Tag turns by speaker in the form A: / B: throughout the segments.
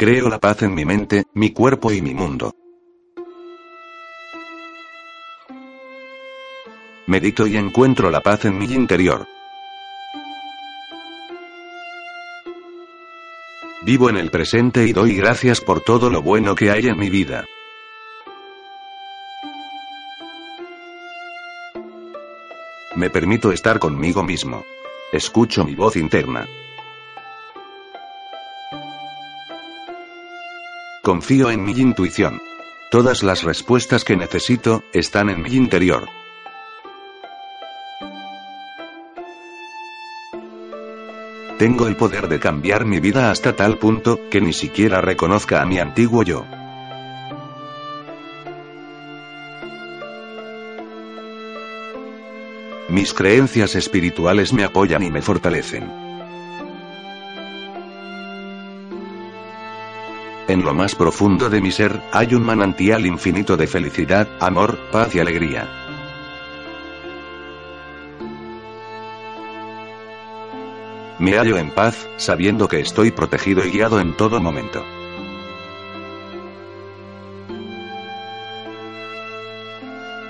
A: Creo la paz en mi mente, mi cuerpo y mi mundo. Medito y encuentro la paz en mi interior. Vivo en el presente y doy gracias por todo lo bueno que hay en mi vida. Me permito estar conmigo mismo. Escucho mi voz interna. Confío en mi intuición. Todas las respuestas que necesito, están en mi interior. Tengo el poder de cambiar mi vida hasta tal punto, que ni siquiera reconozca a mi antiguo yo. Mis creencias espirituales me apoyan y me fortalecen. En lo más profundo de mi ser, hay un manantial infinito de felicidad, amor, paz y alegría. Me hallo en paz, sabiendo que estoy protegido y guiado en todo momento.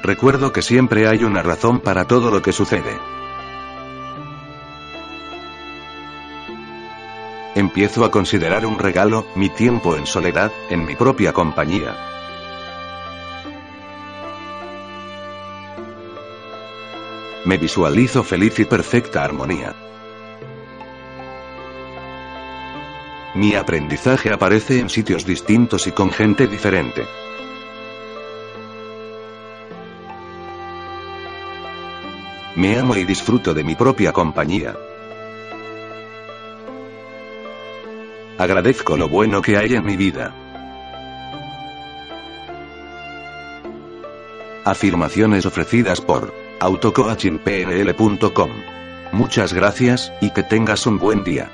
A: Recuerdo que siempre hay una razón para todo lo que sucede. Empiezo a considerar un regalo, mi tiempo en soledad, en mi propia compañía. Me visualizo feliz y perfecta armonía. Mi aprendizaje aparece en sitios distintos y con gente diferente. Me amo y disfruto de mi propia compañía. Agradezco lo bueno que hay en mi vida. Afirmaciones ofrecidas por autocoachingpnl.com. Muchas gracias, y que tengas un buen día.